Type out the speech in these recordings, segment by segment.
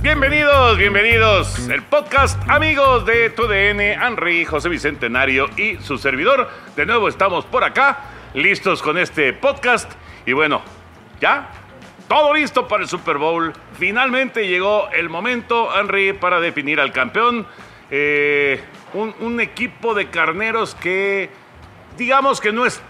Bienvenidos, bienvenidos. El podcast amigos de TUDN, Henry, José Bicentenario y su servidor. De nuevo estamos por acá, listos con este podcast. Y bueno, ya, todo listo para el Super Bowl. Finalmente llegó el momento, Henry, para definir al campeón. Eh, un, un equipo de carneros que, digamos que no es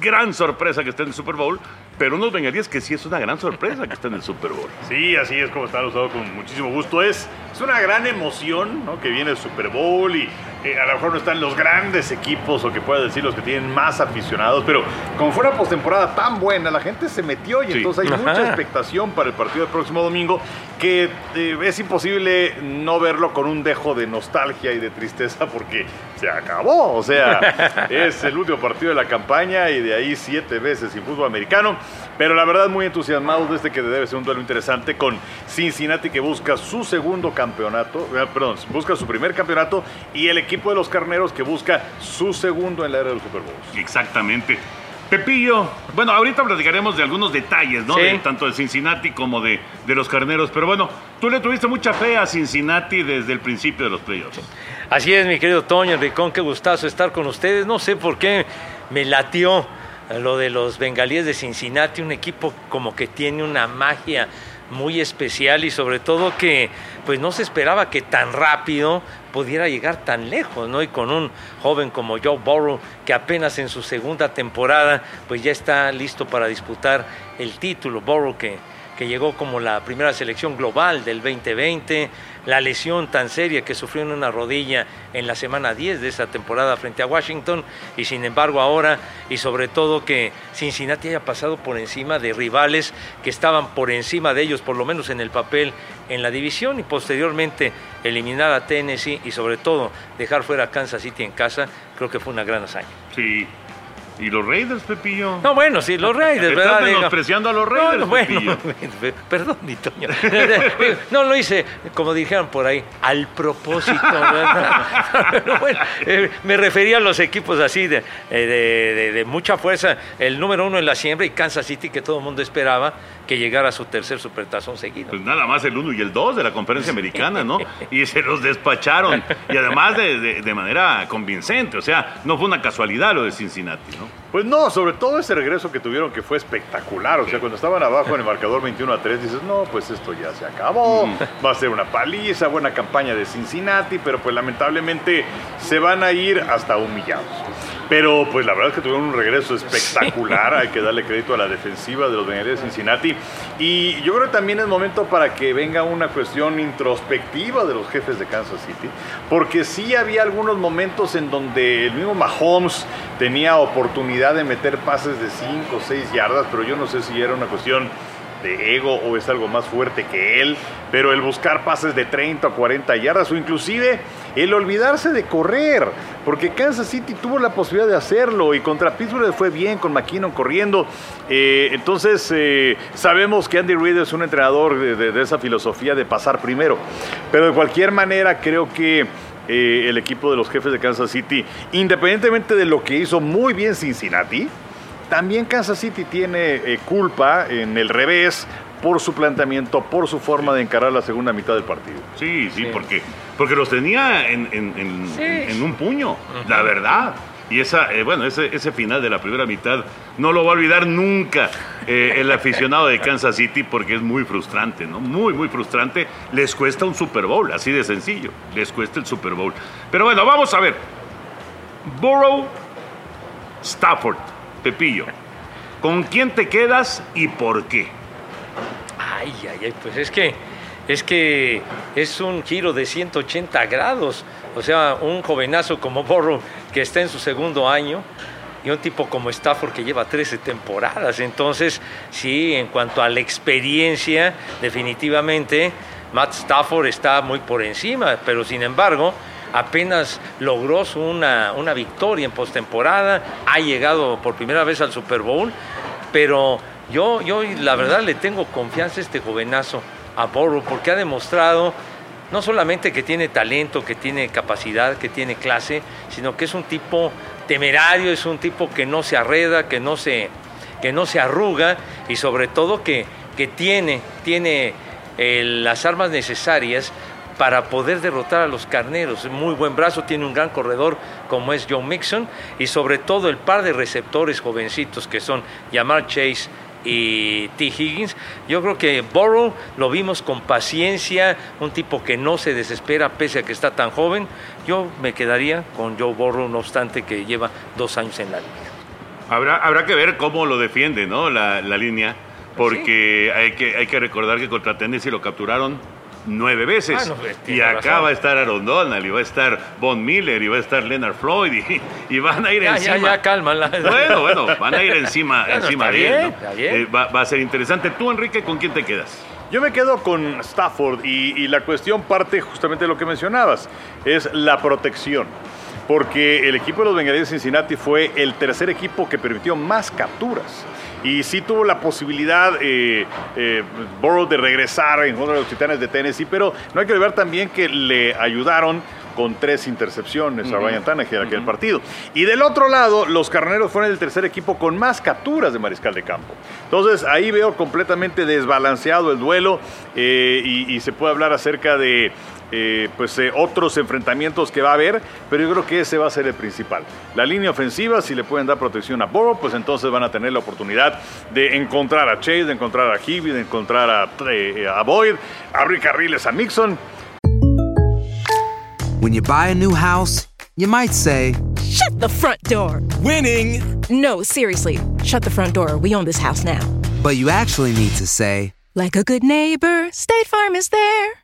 gran sorpresa que esté en el Super Bowl, pero unos bengalíes que sí es una gran sorpresa que esté en el Super Bowl. Sí, así es como está usado con muchísimo gusto. Es, es una gran emoción ¿no? que viene el Super Bowl y eh, a lo mejor no están los grandes equipos o que pueda decir los que tienen más aficionados, pero como fue una postemporada tan buena, la gente se metió y Sí. entonces hay mucha expectación para el partido del próximo domingo que eh, es imposible no verlo con un dejo de nostalgia y de tristeza porque se acabó. O sea, es el último partido de la campaña y de ahí siete veces sin fútbol americano. Pero la verdad muy entusiasmados de este que debe ser un duelo interesante con Cincinnati que busca su segundo campeonato, eh, perdón, busca su primer campeonato y el equipo de los carneros que busca su segundo en la era del Super Bowl. Exactamente. Pepillo, bueno, ahorita platicaremos de algunos detalles, ¿no? Sí. De, tanto de Cincinnati como de, de los carneros. Pero bueno, tú le tuviste mucha fe a Cincinnati desde el principio de los playoffs. Así es, mi querido Toño Enricón, qué gustazo estar con ustedes. No sé por qué me latió lo de los bengalíes de Cincinnati, un equipo como que tiene una magia muy especial y sobre todo que pues no se esperaba que tan rápido pudiera llegar tan lejos, ¿no? Y con un joven como Joe Burrow que apenas en su segunda temporada pues ya está listo para disputar el título, Burrow que que llegó como la primera selección global del 2020, la lesión tan seria que sufrió en una rodilla en la semana 10 de esa temporada frente a Washington, y sin embargo ahora, y sobre todo que Cincinnati haya pasado por encima de rivales que estaban por encima de ellos, por lo menos en el papel, en la división, y posteriormente eliminar a Tennessee y sobre todo dejar fuera a Kansas City en casa, creo que fue una gran hazaña. Sí. ¿Y los Raiders, Pepillo? No, bueno, sí, los Raiders, Estás ¿verdad? Digo, menospreciando a los Raiders, no, bueno, Pepillo. perdón, mi Toño. No lo hice, como dijeron por ahí, al propósito. ¿verdad? Pero bueno, eh, me refería a los equipos así de, eh, de- de- de mucha fuerza. El número uno en la siembra y Kansas City, que todo el mundo esperaba que llegara a su tercer supertazón seguido. Pues nada más el 1 y el 2 de la conferencia americana, ¿no? Y se los despacharon. Y además de, de- de manera convincente. O sea, no fue una casualidad lo de Cincinnati, ¿no? Pues no, sobre todo ese regreso que tuvieron que fue espectacular. O sea, cuando estaban abajo en el marcador 21 a 3, dices, no, pues esto ya se acabó. Va a ser una paliza, buena campaña de Cincinnati, pero pues lamentablemente se van a ir hasta humillados. Pero pues la verdad es que tuvieron un regreso espectacular. Hay que darle crédito a la defensiva de los Bengalíes de Cincinnati. Y yo creo que también es momento para que venga una cuestión introspectiva de los jefes de Kansas City. Porque sí había algunos momentos en donde el mismo Mahomes tenía oportunidad de meter pases de 5 o 6 yardas, pero yo no sé si era una cuestión de ego o es algo más fuerte que él, pero el buscar pases de 30 o 40 yardas o inclusive el olvidarse de correr, porque Kansas City tuvo la posibilidad de hacerlo y contra Pittsburgh fue bien con McKinnon corriendo. Eh, entonces eh, sabemos que Andy Reid es un entrenador de esa filosofía de pasar primero, pero de cualquier manera creo que eh, el equipo de los jefes de Kansas City, independientemente de lo que hizo muy bien Cincinnati, también Kansas City tiene eh, culpa en el revés por su planteamiento, por su forma de encarar la segunda mitad del partido. Sí, sí, Sí. Porque, porque los tenía en, en- en- Sí. en un puño, la verdad. Y esa, eh, bueno, ese, ese final de la primera mitad no lo va a olvidar nunca eh, el aficionado de Kansas City porque es muy frustrante, ¿no? Muy, muy frustrante. Les cuesta un Super Bowl, así de sencillo. Les cuesta el Super Bowl. Pero bueno, vamos a ver. Burrow, Stafford, Pepillo. ¿Con quién te quedas y por qué? Ay, ay, ay, pues es que es que es un giro de 180 grados. O sea, un jovenazo como Borro que está en su segundo año, y un tipo como Stafford que lleva 13 temporadas. Entonces, sí, en cuanto a la experiencia, definitivamente Matt Stafford está muy por encima, pero sin embargo, apenas logró una, una victoria en postemporada, ha llegado por primera vez al Super Bowl, pero yo, yo la verdad le tengo confianza a este jovenazo, a Burrow, porque ha demostrado no solamente que tiene talento, que tiene capacidad, que tiene clase, sino que es un tipo temerario, es un tipo que no se arreda, que no se, que no se arruga y sobre todo que, que tiene, tiene eh, las armas necesarias para poder derrotar a los carneros. Muy buen brazo, tiene un gran corredor como es Joe Mixon y sobre todo el par de receptores jovencitos que son Yamar Chase y T. Higgins. Yo creo que Burrow lo vimos con paciencia, un tipo que no se desespera pese a que está tan joven. Yo me quedaría con Joe Burrow, no obstante que lleva dos años en la liga. Habrá, habrá que ver cómo lo defiende, ¿no? La, la línea. Porque hay, que, hay que recordar que contra Tennessee lo capturaron nueve veces. Ah, no, pues, y acá razón. va a estar Aaron Donald, y va a estar Von Miller, y va a estar Leonard Floyd, y, y van a ir Ya, ya, encima. ya, cálmala. Bueno, bueno, van a ir encima, encima está de él. bien, ¿no? está bien. Eh, va, va a ser interesante. Tú, Enrique, ¿con quién te quedas? Yo me quedo con Stafford y, y la cuestión parte justamente de lo que mencionabas, es la protección. Porque el equipo de los Bengalíes de Cincinnati fue el tercer equipo que permitió más capturas. Y sí tuvo la posibilidad eh, eh, Burrow de regresar en contra de los Titanes de Tennessee, pero no hay que olvidar también que le ayudaron con tres intercepciones a Ryan Tannehill en aquel partido. Y del otro lado, los carneros fueron el tercer equipo con más capturas de mariscal de campo. Entonces ahí veo completamente desbalanceado el duelo eh, y, y se puede hablar acerca de eh, pues, eh, otros enfrentamientos que va a haber, pero yo creo que ese va a ser el principal. La línea ofensiva, si le pueden dar protección a Burrow, pues entonces van a tener la oportunidad de encontrar a Chase, de encontrar a Hibby, de encontrar a, eh, a Boyd, abrir carriles a Mixon. When you buy a new house, you might say, Shut the front door. Winning. No, seriously. Shut the front door. We own this house now. but you actually need to say, Like a good neighbor, State Farm is there.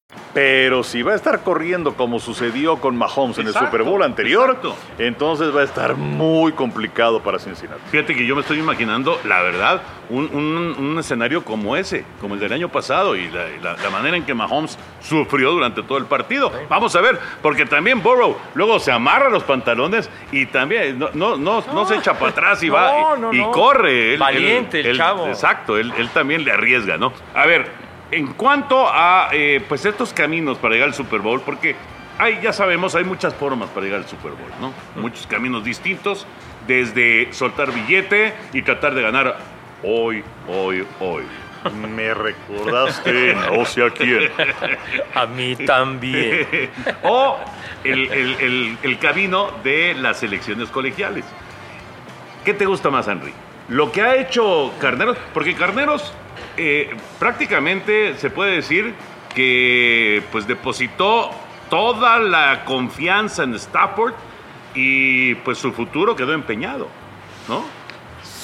Pero si va a estar corriendo como sucedió con Mahomes en el Super Bowl anterior, exacto. entonces va a estar muy complicado para Cincinnati. Fíjate que yo me estoy imaginando, la verdad, un, un- un escenario como ese, como el del año pasado, y la, la- la manera en que Mahomes sufrió durante todo el partido. Vamos a ver, porque también Burrow luego se amarra los pantalones y también no, no, no, no se echa para atrás y No, va y, no, y no. corre. Él- Valiente el él- chavo. Exacto, él, él también le arriesga, ¿no? A ver, en cuanto a eh, pues estos caminos para llegar al Super Bowl, porque hay, ya sabemos, hay muchas formas para llegar al Super Bowl, ¿no? Muchos caminos distintos, desde soltar billete y tratar de ganar hoy, hoy, hoy. Me recordaste, no sé a quién. A mí también. o el, el- el- el camino de las elecciones colegiales. ¿Qué te gusta más, Henry? Lo que ha hecho Carneros, porque Carneros eh, prácticamente se puede decir que pues depositó toda la confianza en Stafford y pues su futuro quedó empeñado, ¿no?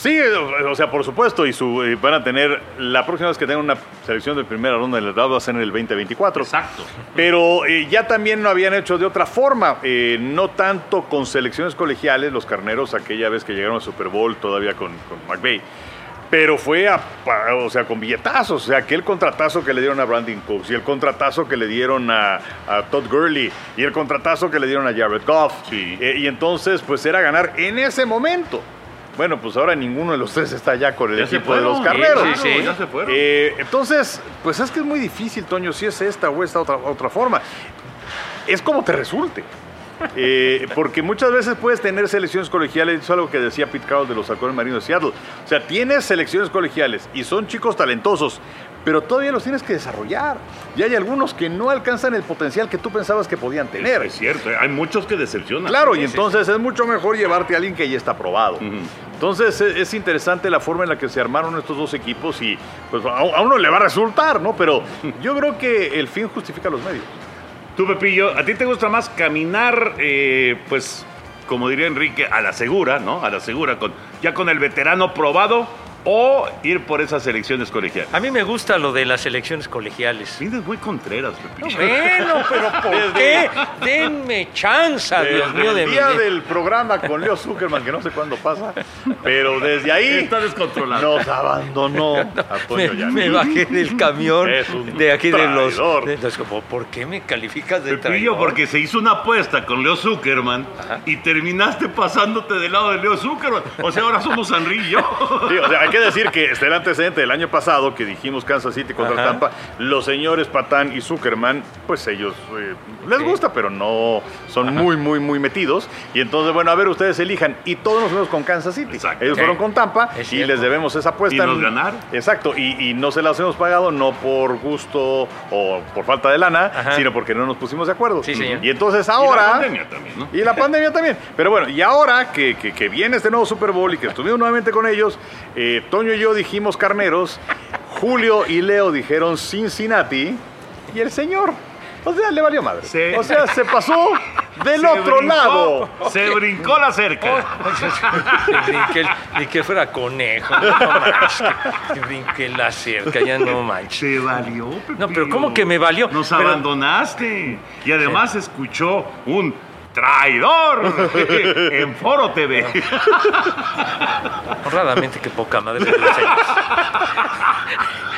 Sí, o sea, por supuesto, y su, van a tener, la próxima vez que tengan una selección de primera ronda del draft va a ser en el 2024. Exacto. Pero eh, ya también lo habían hecho de otra forma, eh, no tanto con selecciones colegiales, los carneros, aquella vez que llegaron al Super Bowl todavía con, con McVay, pero fue a, o sea, con billetazos, o sea, aquel contratazo que le dieron a Brandon Cooks y el contratazo que le dieron a, a Todd Gurley y el contratazo que le dieron a Jared Goff. Sí. Eh, y entonces, pues era ganar en ese momento. Bueno, pues ahora ninguno de los tres está ya con el Ya equipo de los carneros. sí, sí. ya se fueron. Eh, entonces, pues es que es muy difícil, Toño, si es esta o esta otra, otra forma. Es como te resulte. Eh, porque muchas veces puedes tener selecciones colegiales, eso es algo que decía Pete Carroll de los halcones marinos de Seattle. O sea, tienes selecciones colegiales y son chicos talentosos, pero todavía los tienes que desarrollar. Y hay algunos que no alcanzan el potencial que tú pensabas que podían tener. Es cierto, hay muchos que decepcionan. Claro, y entonces es mucho mejor llevarte a alguien que ya está probado. Entonces es, es interesante la forma en la que se armaron estos dos equipos y pues a, a uno le va a resultar, ¿no? Pero yo creo que el fin justifica los medios. Tú, Pepillo, ¿a ti te gusta más caminar, eh, pues, como diría Enrique, a la segura, ¿no? A la segura, con, ya con el veterano probado o ir por esas elecciones colegiales. A mí me gusta lo de las elecciones colegiales. Vienes muy contreras, Pepillo. Bueno, pero ¿por qué? Denme chance, Dios mío de el día del programa con Leo Zuckerman, que no sé cuándo pasa, pero desde ahí Está descontrolado. nos abandonó a Me, me bajé del camión Es un de aquí de los. de- entonces, como, ¿por qué me calificas de Pepillo, traidor? porque se hizo una apuesta con Leo Zuckerman Ajá. y terminaste pasándote del lado de Leo Zuckerman. O sea, ahora somos Henry y yo. Sí, o sea, hay que decir que está el antecedente del año pasado que dijimos Kansas City contra Ajá. Tampa. Los señores Patán y Zuckerman, pues ellos eh, les gusta, pero no son muy, muy, muy metidos. Y entonces, bueno, a ver, ustedes elijan. Y todos nos fuimos con Kansas City. Exacto. Ellos fueron con Tampa Es y cierto. les debemos esa apuesta. Y nos ganaron. Exacto. Y, y no se las hemos pagado no por gusto o por falta de lana, Ajá. sino porque no nos pusimos de acuerdo. Sí, señor. Y entonces Y ahora. la pandemia también, ¿no? Y la pandemia también. Pero bueno, y ahora que, que- que viene este nuevo Super Bowl y que estuvimos nuevamente con ellos, eh, Toño y yo dijimos carneros, Julio y Leo dijeron Cincinnati y el señor, o sea, le valió madre. Se- O sea, se pasó del Se otro brincó- lado. Se brincó la cerca. Ni que, ni que fuera conejo. No manches, que, brinqué la cerca, ya no manches. Se valió, Pepillo. No, pero ¿cómo que me valió? Nos Pero- abandonaste. Y además escuchó un traidor en Foro TV. Honradamente, que poca madre de los años.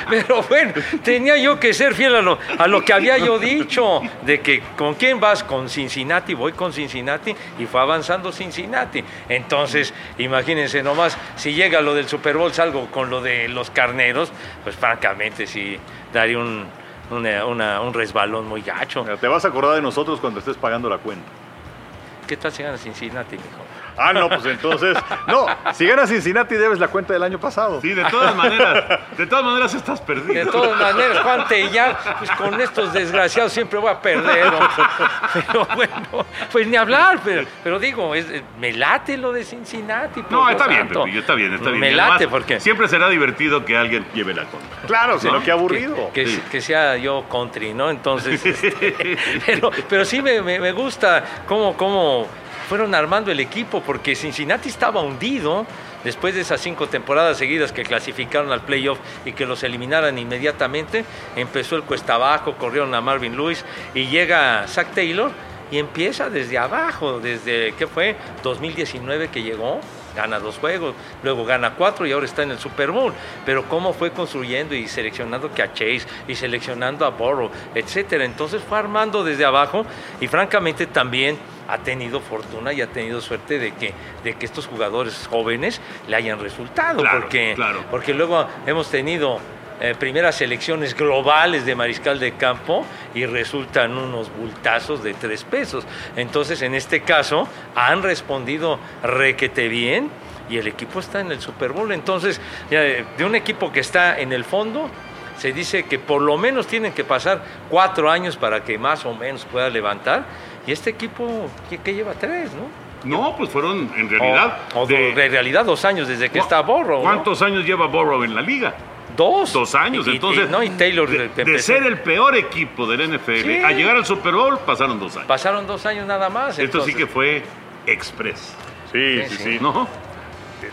Pero bueno, tenía yo que ser fiel a lo, a lo que había yo dicho, de que con quién vas, con Cincinnati, voy con Cincinnati, y fue avanzando Cincinnati. Entonces, imagínense nomás, si llega lo del Super Bowl, salgo con lo de los carneros, pues francamente sí daría un, una- una- un resbalón muy gacho. Te vas a acordar de nosotros cuando estés pagando la cuenta. ¿Qué tal si gana Cincinnati, mijo? Ah, no, pues entonces. No, si ganas Cincinnati debes la cuenta del año pasado. Sí, de todas maneras, de todas maneras estás De perdido. todas maneras, Juan Tellar, pues con estos desgraciados siempre voy a perder. hombre. Pero bueno, pues ni hablar, pero, pero digo, es- me late lo de Cincinnati. por No, está bien. Pepillo, está bien, está bien. Me Y además, late porque Siempre será divertido que alguien lleve la contra. Claro, sino ¿No? que aburrido. que, que- que sea yo country, ¿no? Entonces, este, pero, pero sí me, me- me gusta cómo, cómo fueron armando el equipo, porque Cincinnati estaba hundido después de esas cinco temporadas seguidas que clasificaron al playoff y que los eliminaran inmediatamente. Empezó el cuesta abajo, corrieron a Marvin Lewis y llega Zach Taylor y empieza desde abajo, desde, ¿qué fue? 2019 que llegó gana dos juegos, luego gana cuatro y ahora está en el Super Bowl. Pero cómo fue construyendo y seleccionando que a Chase y seleccionando a Burrow, etcétera. Entonces fue armando desde abajo y francamente también ha tenido fortuna y ha tenido suerte de que, de que estos jugadores jóvenes le hayan resultado. Claro, porque, claro. porque luego hemos tenido eh, primeras selecciones globales de mariscal de campo y resultan unos bultazos de tres pesos. Entonces, en este caso, han respondido requete bien y el equipo está en el Super Bowl. Entonces, ya, eh, de un equipo que está en el fondo, se dice que por lo menos tienen que pasar cuatro años para que más o menos pueda levantar. Y este equipo, ¿qué, qué lleva? Tres, ¿no? No, pues fueron en realidad. O, o de- de realidad dos años desde que está Borro. ¿no? ¿Cuántos años lleva Burrow en la liga? Dos. Dos años. Y- y- Entonces, no, y Taylor de, ser el peor equipo del NFL Sí. a llegar al Super Bowl, pasaron dos años. Pasaron dos años nada más. Esto sí que fue express, sí, sí. sí. ¿no?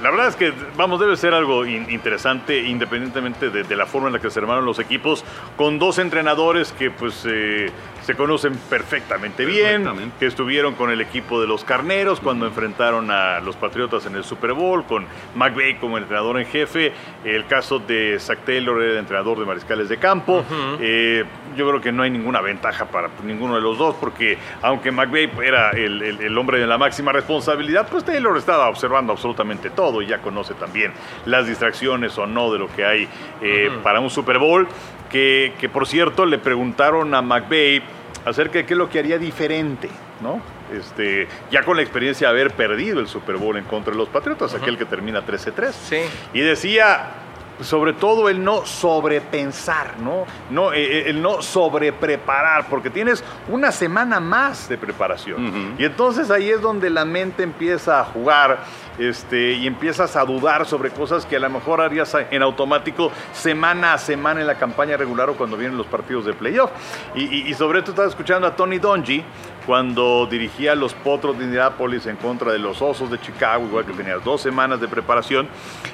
La verdad es que, vamos, debe ser algo in- interesante, independientemente de, de la forma en la que se armaron los equipos, con dos entrenadores que pues eh, se conocen perfectamente bien, que estuvieron con el equipo de los Carneros cuando enfrentaron a los Patriotas en el Super Bowl, con McVay como entrenador en jefe, el caso de Zach Taylor era entrenador de mariscales de campo, Eh, yo creo que no hay ninguna ventaja para ninguno de los dos, porque aunque McVay era el, el- el hombre de la máxima responsabilidad, pues Taylor estaba observando absolutamente todo y ya conoce también las distracciones o no de lo que hay eh, para un Super Bowl, que, que por cierto le preguntaron a McVay acerca de qué es lo que haría diferente, ¿no? Este, ya con la experiencia de haber perdido el Super Bowl en contra de los Patriotas, aquel que termina 13-3. Sí. Y decía, sobre todo el no sobrepensar, ¿no? no eh, eh, el no sobrepreparar, porque tienes una semana más de preparación. Y entonces ahí es donde la mente empieza a jugar este, y empiezas a dudar sobre cosas que a lo mejor harías en automático semana a semana en la campaña regular o cuando vienen los partidos de playoff. Y, y- y sobre esto estaba escuchando a Tony Donji, cuando dirigía a los Potros de Indianápolis en contra de los Osos de Chicago, igual que tenías dos semanas de preparación.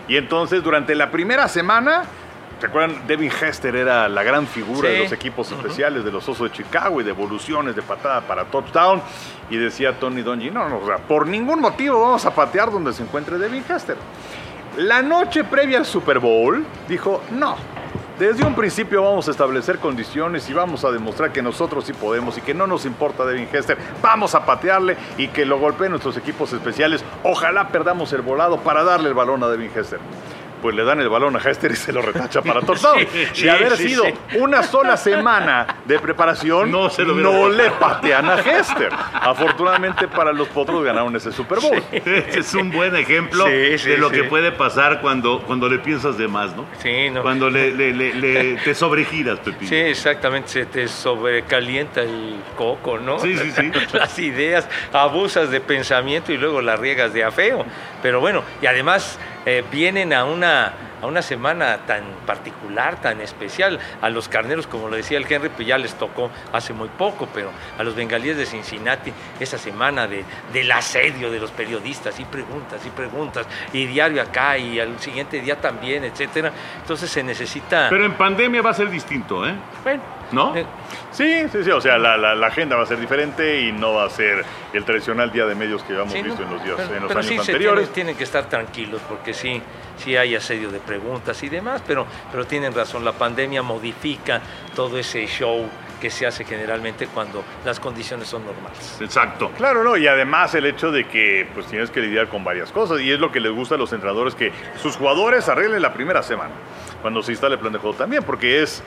Y entonces durante la primera semana, ¿te acuerdan? Devin Hester era la gran figura Sí. de los equipos especiales de los Osos de Chicago y de evoluciones de patada para touchdown. Y decía Tony Dungy, no, no, o sea, por ningún motivo vamos a patear donde se encuentre Devin Hester. La noche previa al Super Bowl dijo, no, desde un principio vamos a establecer condiciones y vamos a demostrar que nosotros sí podemos y que no nos importa Devin Hester. Vamos a patearle y que lo golpeen nuestros equipos especiales. Ojalá perdamos el volado para darle el balón a Devin Hester. Pues le dan el balón a Hester y se lo retacha para touchdown. Sí, haber sí, sido sí. una sola semana de preparación, No se lo le patean a Hester. Afortunadamente para los potros ganaron ese Super Bowl. Ese es un buen ejemplo Sí, sí, de lo sí. que puede pasar cuando, cuando le piensas de más, ¿no? Sí, no. Cuando le, le- le- le- te sobregiras, Pepillo. Sí, exactamente, se te sobrecalienta el coco, ¿no? Sí, sí, sí. Las ideas, abusas de pensamiento y luego las riegas de afeo. Pero bueno, y además eh, vienen a una, a una semana tan particular, tan especial. A los carneros, como lo decía el Henry, pues ya les tocó hace muy poco, pero a los bengalíes de Cincinnati, esa semana de, del asedio de los periodistas y preguntas y preguntas, y diario acá y al siguiente día también, etcétera. Entonces se necesita. Pero en pandemia va a ser distinto, ¿eh? Bueno, ¿No? eh, Sí, sí, sí, o sea, la, la- la agenda va a ser diferente y no va a ser el tradicional día de medios que habíamos sí, visto ¿no? en los, días, Pero- en los pero años sí se anteriores. tienen, tienen que estar tranquilos porque sí, sí hay asedio de preguntas y demás, pero, pero tienen razón, la pandemia modifica todo ese show que se hace generalmente cuando las condiciones son normales. Exacto. Claro, no, y además el hecho de que pues tienes que lidiar con varias cosas y es lo que les gusta a los entrenadores que sus jugadores arreglen la primera semana cuando se instale el plan de juego también, porque es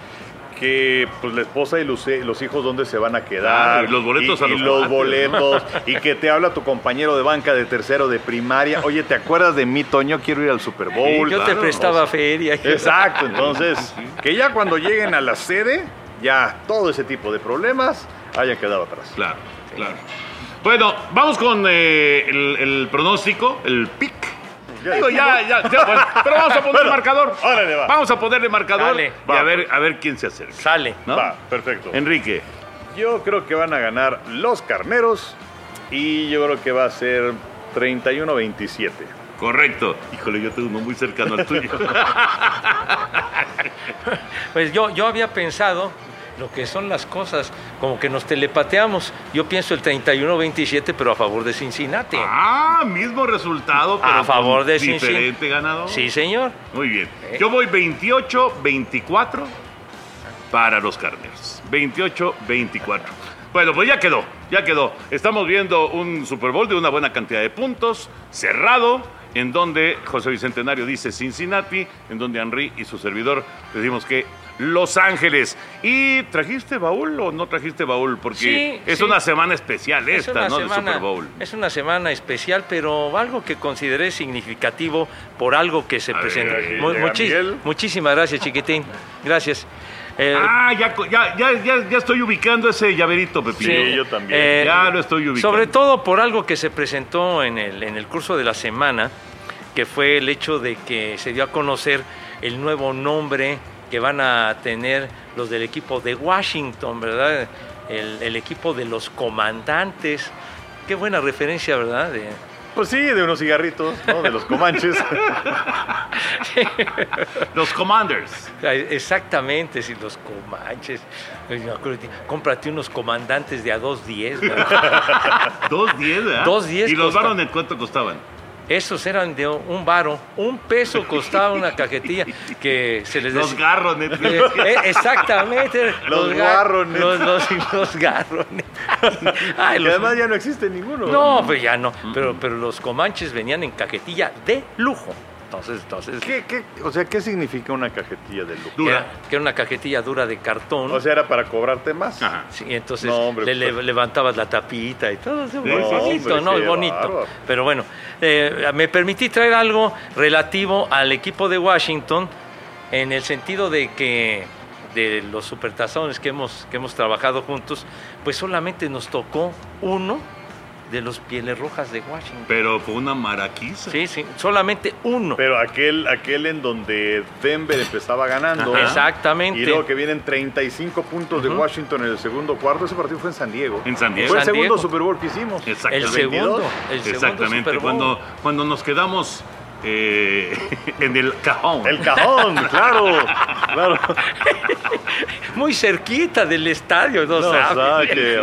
que pues la esposa y los, los hijos dónde se van a quedar y los boletos y, a y los los cuates, ¿no? boletos y que te habla tu compañero de banca de tercero de primaria, oye, ¿te acuerdas de mí, Toño? Quiero ir al Super Bowl. Yo te prestaba feria. Exacto, entonces, que ya cuando lleguen a la sede, ya todo ese tipo de problemas hayan quedado atrás. Claro, claro. Bueno, vamos con eh, el, el pronóstico, el pick. Ya Digo, dijimos. ya, ya, ya, bueno, pero vamos a poner Bueno, marcador. órale, va. Vamos a ponerle marcador Dale. y Va. a ver, a ver quién se acerca. Sale. ¿no? Va, perfecto. Enrique. Yo creo que van a ganar los carneros y yo creo que va a ser 31-27. Correcto. Híjole, yo tengo uno muy cercano al tuyo. Pues yo, yo había pensado lo que son las cosas, como que nos telepateamos. Yo pienso el 31-27, pero a favor de Cincinnati. ah, mismo resultado, pero a favor con de Cincinnati. diferente ganador. Sí, señor. Muy bien. ¿Eh? Yo voy 28-24 para los carneros. 28-24. Bueno, pues ya quedó, ya quedó. Estamos viendo un Super Bowl de una buena cantidad de puntos, cerrado, en donde José Bicentenario dice Cincinnati, en donde Henry y su servidor decimos que Los Ángeles. ¿Y trajiste baúl o no trajiste baúl? Porque Sí, es sí. una semana especial Es esta, una ¿no? semana- De Super Bowl. Es una semana especial, pero algo que consideré significativo por algo que se A presenta. ver, Mu- llega muchis- Miguel. muchísimas gracias, chiquitín. Gracias. Eh, Ah, ya, ya, ya, ya estoy ubicando ese llaverito, Pepillo. Sí, yo también. Eh, Ya lo estoy ubicando. Sobre todo por algo que se presentó en el, en el curso de la semana, que fue el hecho de que se dio a conocer el nuevo nombre que van a tener los del equipo de Washington, ¿verdad? El, el equipo de los comandantes. Qué buena referencia, ¿verdad? De- Pues sí, de unos cigarritos, ¿no? De los comanches. Los Commanders. Exactamente, si los comanches. Cómprate unos comandantes de a 2.10. ¿verdad? Dos diez, ¿verdad? 2.10 ¿Y los costa. varones cuánto costaban? Esos eran de un varo, un peso costaba una cajetilla que se les Los garrones. Eh, eh, exactamente. Los ga- garrones. Los, los- los garrones. Ay, Y además ya no existe ninguno. no, pues ya no. Pero, pero los comanches venían en cajetilla de lujo. Entonces, entonces ¿Qué, qué, o sea, ¿qué significa una cajetilla de lujo? Dura. era, que era una cajetilla dura de cartón. O sea, era para cobrarte más. Ajá. Sí, entonces No, hombre, le, pues- le- levantabas la tapita y todo. eso, Sí, sí. bonito, Hombre, ¿no? qué bonito. Pero bueno, eh, me permití traer algo relativo al equipo de Washington en el sentido de que de los supertazones que hemos, que hemos trabajado juntos, pues solamente nos tocó uno de los Pieles Rojas de Washington. Pero fue una maraquiza. Sí, sí, solamente uno. Pero aquel, aquel en donde Denver empezaba ganando. Ajá. Exactamente. Y luego que vienen 35 puntos de Ujú. Washington en el segundo cuarto. Ese partido fue en San Diego. En San Diego. Fue el San segundo Diego. Super Bowl que hicimos. Exacto. el segundo, 22. el segundo Exactamente. Super Bowl. Cuando, cuando nos quedamos eh, en el cajón. El cajón, claro. claro. Muy cerquita del estadio, no, No, sabe.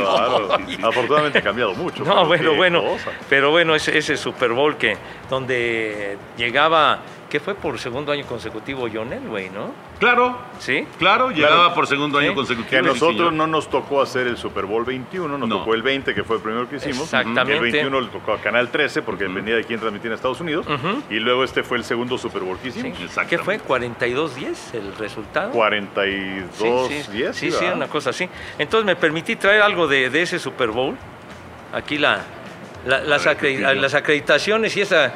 Afortunadamente ha cambiado mucho. No, pero bueno, bueno. cosa. Pero bueno, ese, ese Super Bowl que donde llegaba, que fue por segundo año consecutivo John Elway, ¿no? Claro, Sí. claro, llegaba Claro. por segundo año Sí. consecutivo. Que a sí, nosotros no nos tocó hacer el Super Bowl 21, nos No. tocó el 20, que fue el primero que hicimos. Exactamente. El 21 le tocó a Canal 13, porque dependía de quién transmitía en Estados Unidos. Y luego este fue el segundo Super Bowl que Sí. hicimos. Exactamente. ¿Qué fue? ¿42-10 el resultado? 42 sí, sí, 10 sí, sí, ¿verdad? una cosa así. Entonces me permití traer algo de, de ese Super Bowl. Aquí la, la- las, las acreditaciones y esa,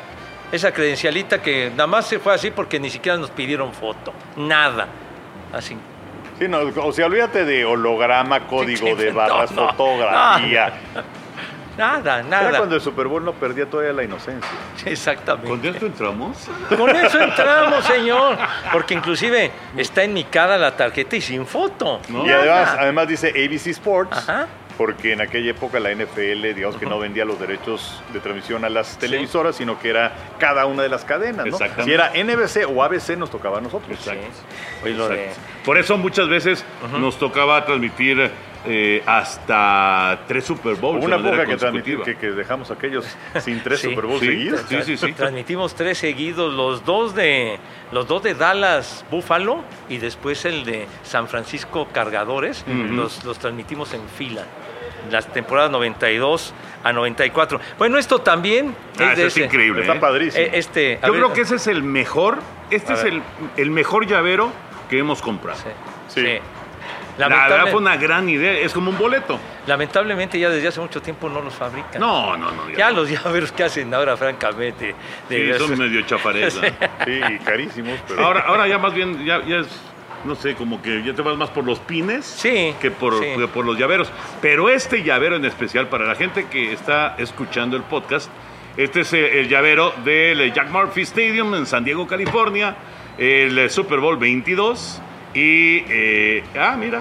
esa credencialita que nada más se fue así porque ni siquiera nos pidieron foto. Nada. Así. Sí, no, o sea, olvídate de holograma, código sí, de no, barras, no, fotografía. Nada, Era nada. cuando el Super Bowl no perdía todavía la inocencia. Exactamente. ¿Con esto entramos? Con eso entramos, señor. Porque inclusive está enmicada la tarjeta y sin foto. No. Y además, además dice ABC Sports, Ajá. Porque en aquella época la NFL, digamos que no vendía los derechos de transmisión a las televisoras, sino que era cada una de las cadenas, ¿no? Exactamente. Si era NBC o ABC, nos tocaba a nosotros. Exacto. Oye, lo de- Exacto. Por eso muchas veces nos tocaba transmitir eh, hasta tres Super Bowls. Una época que, que, que dejamos aquellos sin tres Sí. Super Bowls Sí, seguidos. sí, sí, sí. Transmitimos tres seguidos, los dos de los dos de Dallas Buffalo y después el de San Francisco Cargadores, los, los transmitimos en fila. Las temporadas 92 a 94. Bueno, esto también Ah, es de es increíble. Está ¿eh? padrísimo. eh, Este, Yo ver, creo que ese es el mejor, este es el, el mejor llavero que hemos comprado. sí, Sí. sí. La verdad fue una gran idea, es como un boleto. Lamentablemente ya desde hace mucho tiempo no los fabrican. No, no, no. Ya no. los llaveros que hacen ahora, francamente. de Sí, son medio chafaretas. Sí, carísimos, pero Ahora, ahora ya más bien, ya, ya es, no sé, como que ya te vas más por los pines Sí, que por, sí. que por los llaveros. Pero este llavero en especial, para la gente que está escuchando el podcast, este es eh, el llavero del Jack Murphy Stadium en San Diego, California, el eh, Super Bowl 22. Y, eh, ah, mira,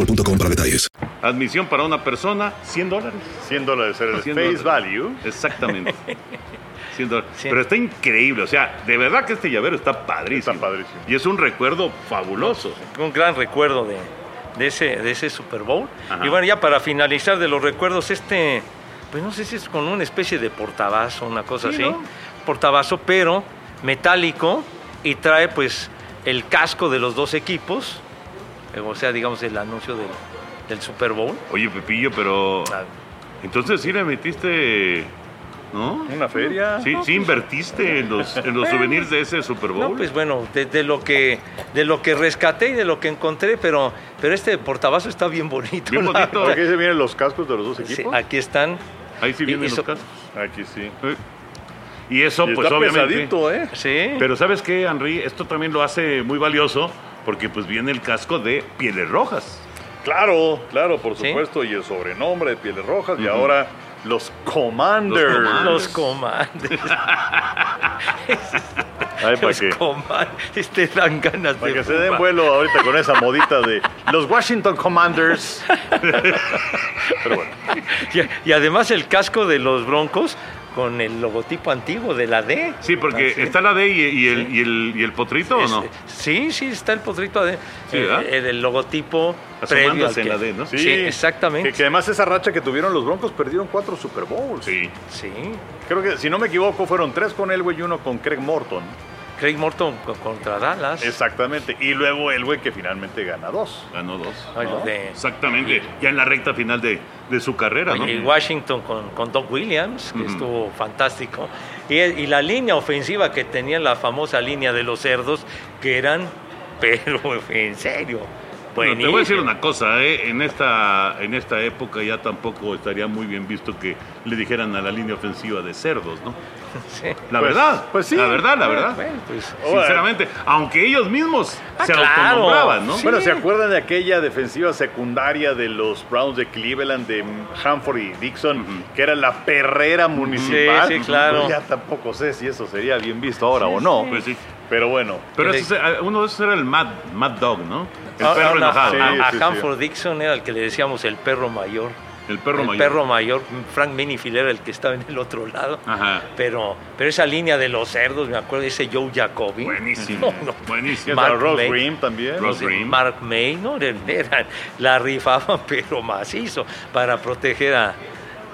boostmobile.com para detalles. admisión para una persona, 100 dólares. 100 dólares era el 100 face dólares. value. Exactamente. 100 dólares. Sí. Pero está increíble, o sea, de verdad que este llavero está padrísimo. Está padrísimo. Y es un recuerdo fabuloso. un gran recuerdo de, de ese, de ese Super Bowl. Ajá. Y bueno, ya para finalizar de los recuerdos, este, pues no sé si es con una especie de portabazo, una cosa Sí, así. ¿no? Portabazo, pero metálico y trae pues el casco de los dos equipos, o sea, digamos el anuncio del, del Super Bowl. Oye, Pepillo, pero Ah, entonces sí le metiste, ¿no? Una feria. Sí, sí invertiste en los, en los souvenirs de ese Super Bowl. No, pues bueno, de, de lo que de lo que rescaté y de lo que encontré, pero pero este portabazo está bien bonito. Bien bonito. Aquí se vienen los cascos de los dos Sí, equipos. aquí están. Ahí sí vienen y los so- casos. Aquí sí. Eh. Y eso, Y pues está obviamente. pesadito, ¿eh? Sí. Pero ¿sabes qué, Henry? Esto también lo hace muy valioso porque pues viene el casco de Pieles Rojas. Claro, claro, por Sí. supuesto. Y el sobrenombre de Pieles Rojas. Y ahora los Commanders. Los Los comandes. Ay, para Los que, comandes. Te dan ganas para de. que se den vuelo ahorita con esa modita de los Washington Commanders. Pero bueno, Y, y además el casco de los broncos con el logotipo antiguo de la D. Sí, porque Así. está la D y, y el, Sí. y, el, y el potrito, ¿o Es- no? Sí, sí, está el potrito de, Sí, eh, ¿verdad? eh, del logotipo previo al en la D, ¿no? sí, Sí, exactamente. Que, que además esa racha que tuvieron los Broncos perdieron cuatro Super Bowls. Sí. Sí. Creo que, si no me equivoco, fueron tres con Elway y uno con Craig Morton. Craig Morton co- contra Dallas. Exactamente. Y luego el güey que finalmente gana dos. Ganó dos. Ay, lo de- Exactamente. Ya en la recta final de, de su carrera, ¿no? Y Washington con, con Doc Williams, que estuvo fantástico. Y, y la línea ofensiva que tenía la famosa línea de los cerdos, que eran, pero en serio, Bueno, te voy a decir una cosa, ¿eh? en, esta, en esta época ya tampoco estaría muy bien visto que le dijeran a la línea ofensiva de cerdos, ¿no? Sí. La Pues- verdad, pues sí. la verdad, la verdad. Bueno, pues, Sinceramente, aunque ellos mismos Ah, se claro. autonombraban, ¿no? Sí. Bueno, ¿se acuerdan de aquella defensiva secundaria de los Browns de Cleveland, de Hanford y Dixon, que era la perrera municipal? Sí, sí, claro. Pues ya tampoco sé si eso sería bien visto ahora o no. Pues sí. Pero bueno. Pero ese- uno de esos era el Mad, Mad Dog, ¿no? El Ah, perro ah, no, enojado. sí. a, a sí. Hanford Dixon era el que le decíamos el perro mayor. El perro el mayor. perro mayor, Frank Minifield era el que estaba en el otro lado. Ajá. Pero, pero esa línea de los cerdos, me acuerdo ese Joe Jacoby. Buenísimo. No, no. Buenísimo. Mark Ross May. También. Ross Green. Mark May, ¿no? Eran- eran- la rifaban, pero macizo, para proteger a,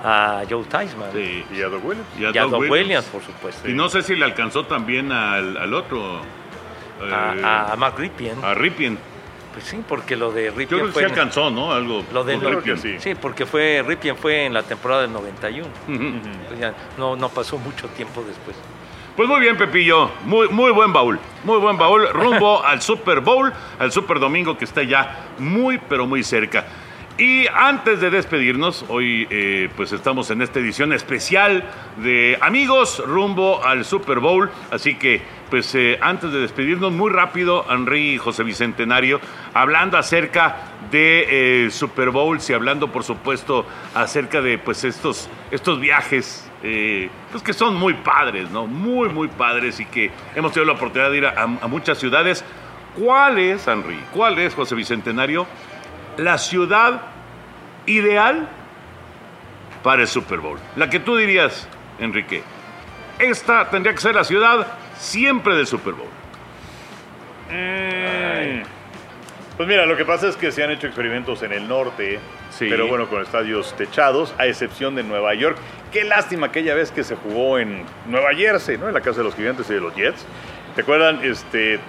a Joe Theismann. Sí. Y a Doug Williams. Y a Y a Doug Doug Williams. Williams, por supuesto. Y no sé si le alcanzó también al, al otro. eh, a, a Mark Ripien. a Ripien. Pues sí, porque lo de Yo Ripien creo que fue. sí alcanzó, ¿no? Algo. lo de creo Ripien. sí. Sí, porque fue Ripien fue en la temporada del 91. Ujú. Pues ya no, no pasó mucho tiempo después. Pues muy bien, Pepillo. Muy, muy buen baúl. Muy buen baúl. Rumbo al Super Bowl, al Super Domingo que está ya muy, pero muy cerca. Y antes de despedirnos, hoy eh, pues estamos en esta edición especial de Amigos rumbo al Super Bowl. Así que pues eh, antes de despedirnos, muy rápido, Henry José Bicentenario, hablando acerca de eh, Super Bowls y hablando por supuesto acerca de pues estos, estos viajes pues que son muy padres, ¿no? Muy, muy padres y que hemos tenido la oportunidad de ir a, a muchas ciudades. ¿Cuál es, Henry? ¿Cuál es, José Bicentenario, la ciudad ideal para el Super Bowl? La que tú dirías, Enrique, esta tendría que ser la ciudad siempre del Super Bowl. Pues mira, lo que pasa es que se han hecho experimentos en el norte, Sí. pero bueno, con estadios techados, a excepción de Nueva York. Qué lástima aquella vez que se jugó en Nueva Jersey, ¿no? En la casa de los gigantes y de los Jets. ¿Te acuerdan? Este,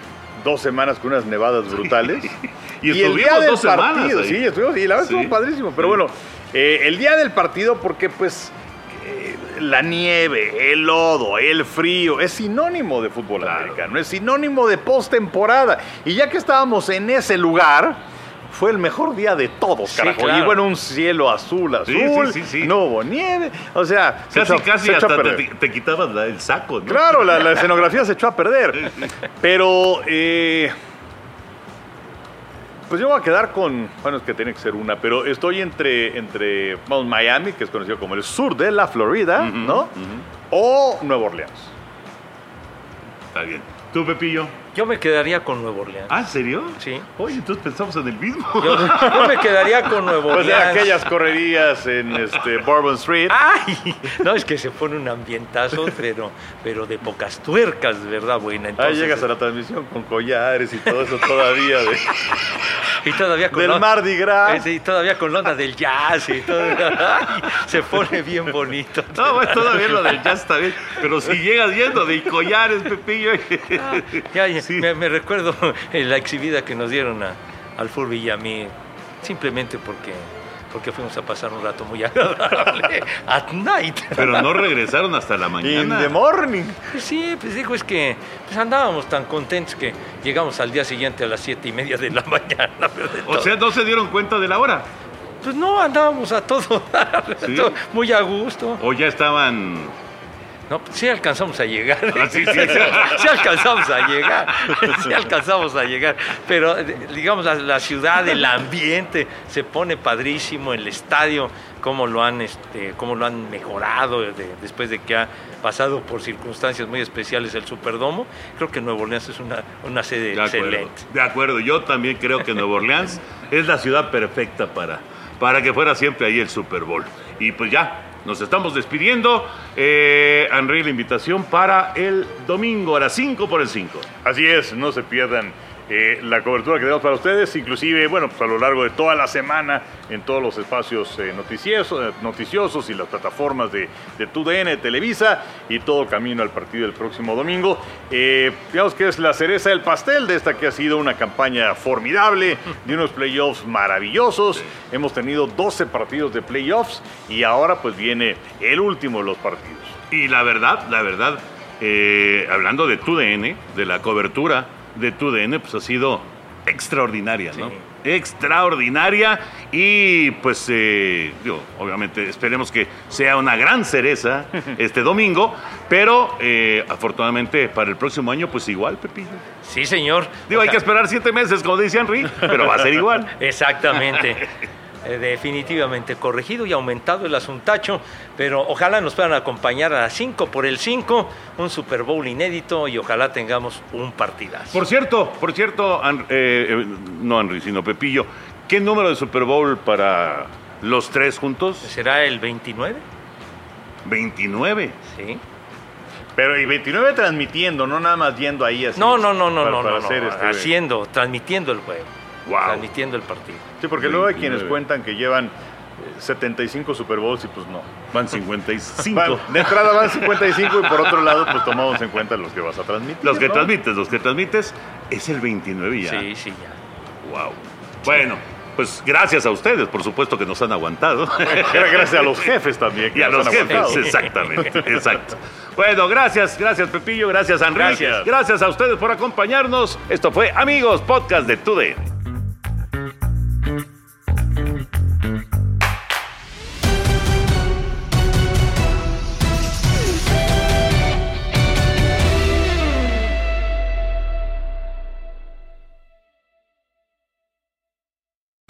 dos semanas con unas nevadas brutales. Y el estuvimos día del semanas partido, ahí. sí, estuvimos, y la verdad Sí. estuvo padrísimo. Pero Sí. bueno, eh, el día del partido, porque pues eh, la nieve, el lodo, el frío, es sinónimo de fútbol Claro. americano, es sinónimo de postemporada. Y ya que estábamos en ese lugar, fue el mejor día de todos, Sí, carajo. claro. Y bueno, un cielo azul, azul, Sí, sí, sí, no hubo nieve, o sea, se Casi, casi se hasta te, te quitabas la- el saco, ¿no? Claro, la, la escenografía se echó a perder. Pero, eh, pues yo voy a quedar con, bueno, es que tiene que ser una, pero estoy entre, entre vamos, Miami, que es conocido como el sur de la Florida, ¿no? O Nueva Orleans. Está bien. ¿Tú, Pepillo? Yo me quedaría con Nuevo Orleans. ¿Ah, en serio? Sí. Oye, entonces pensamos en el mismo. Yo, yo me quedaría con Nuevo Pues de Orleans. aquellas correrías en este, Bourbon Street. ¡Ay! No, es que se pone un ambientazo, pero, pero de pocas tuercas, de verdad, buena. Ahí Entonces, llegas a la transmisión con collares y todo eso todavía de- Y todavía con del Mardi Gras. Eh, sí, todavía con la onda del jazz y todo. Ay, se pone bien bonito. No, bueno, todavía lo del jazz está bien. Pero si llegas yendo de collares, Pepillo. Ya, ya, Sí. me, recuerdo la exhibida que nos dieron a, al Furby y a mí, simplemente porque, porque fuimos a pasar un rato muy agradable. At night. Pero no regresaron hasta la In mañana. the morning. Sí, pues digo, es que pues andábamos tan contentos que llegamos al día siguiente a las siete y media de la mañana. de O sea, no se dieron cuenta de la hora. pues no, andábamos a todo, dar, ¿Sí? todo muy a gusto. O ya estaban. No, pues sí alcanzamos a llegar. Ah, sí, sí, sí. Sí alcanzamos a llegar. Sí alcanzamos a llegar. Pero eh, digamos, la, la ciudad, el ambiente se pone padrísimo, el estadio, cómo lo han, este, cómo lo han mejorado de- después de que ha pasado por circunstancias muy especiales el Superdomo. Creo que Nueva Orleans es una, una sede De acuerdo. excelente. De acuerdo. Yo también creo que Nueva Orleans es la ciudad perfecta para, para que fuera siempre ahí el Super Bowl. Y pues ya, nos estamos despidiendo. Eh, Henry, la invitación para el domingo a las 5 por el 5. Así es, no se pierdan eh, la cobertura que tenemos para ustedes, inclusive, bueno, pues a lo largo de toda la semana en todos los espacios eh, noticiosos, eh, noticiosos y las plataformas de, de TUDN, Televisa y todo camino al partido del próximo domingo. Eh, digamos que es la cereza del pastel de esta que ha sido una campaña formidable, de unos playoffs maravillosos. Hemos tenido 12 partidos de playoffs y ahora pues viene el último de los partidos. Y la verdad, la verdad, hablando de TUDN, de la cobertura de TUDN, pues ha sido extraordinaria, ¿no? Extraordinaria y pues, eh, digo, obviamente esperemos que sea una gran cereza este domingo, pero eh, afortunadamente para el próximo año pues igual, Pepillo. Sí, señor. Digo, hay que esperar siete meses, como dice Henry, pero va a ser igual. Exactamente. Eh, definitivamente corregido y aumentado el asuntacho, pero ojalá nos puedan acompañar a las 5 por el 5, un Super Bowl inédito y ojalá tengamos un partidazo. Por cierto, por cierto, An- eh, eh, no Henry, sino Pepillo, ¿qué número de Super Bowl para los tres juntos? ¿Será el 29? 29. Sí. Pero y 29 transmitiendo, no nada más yendo ahí así. No, no, no, no, para- no, para no, hacer no, este- haciendo, transmitiendo el juego, Wow. transmitiendo el partido. Sí, porque luego hay quienes 29. cuentan que llevan eh, 75 Super Bowls y pues no. Van 55. Van- de entrada van 55 y por otro lado pues tomamos en cuenta los que vas a transmitir. Los que ¿no? transmites, los que transmites, es el 29 ya. Sí, sí, ya. Wow. Bueno, pues gracias a ustedes, por supuesto que nos han aguantado. Era gracias a los jefes también que Y a nos los han jefes, aguantado. exactamente, exacto. Bueno, gracias, gracias Pepillo, gracias Enrique, Gracias. gracias a ustedes por acompañarnos. Esto fue Amigos Podcast de TUDN.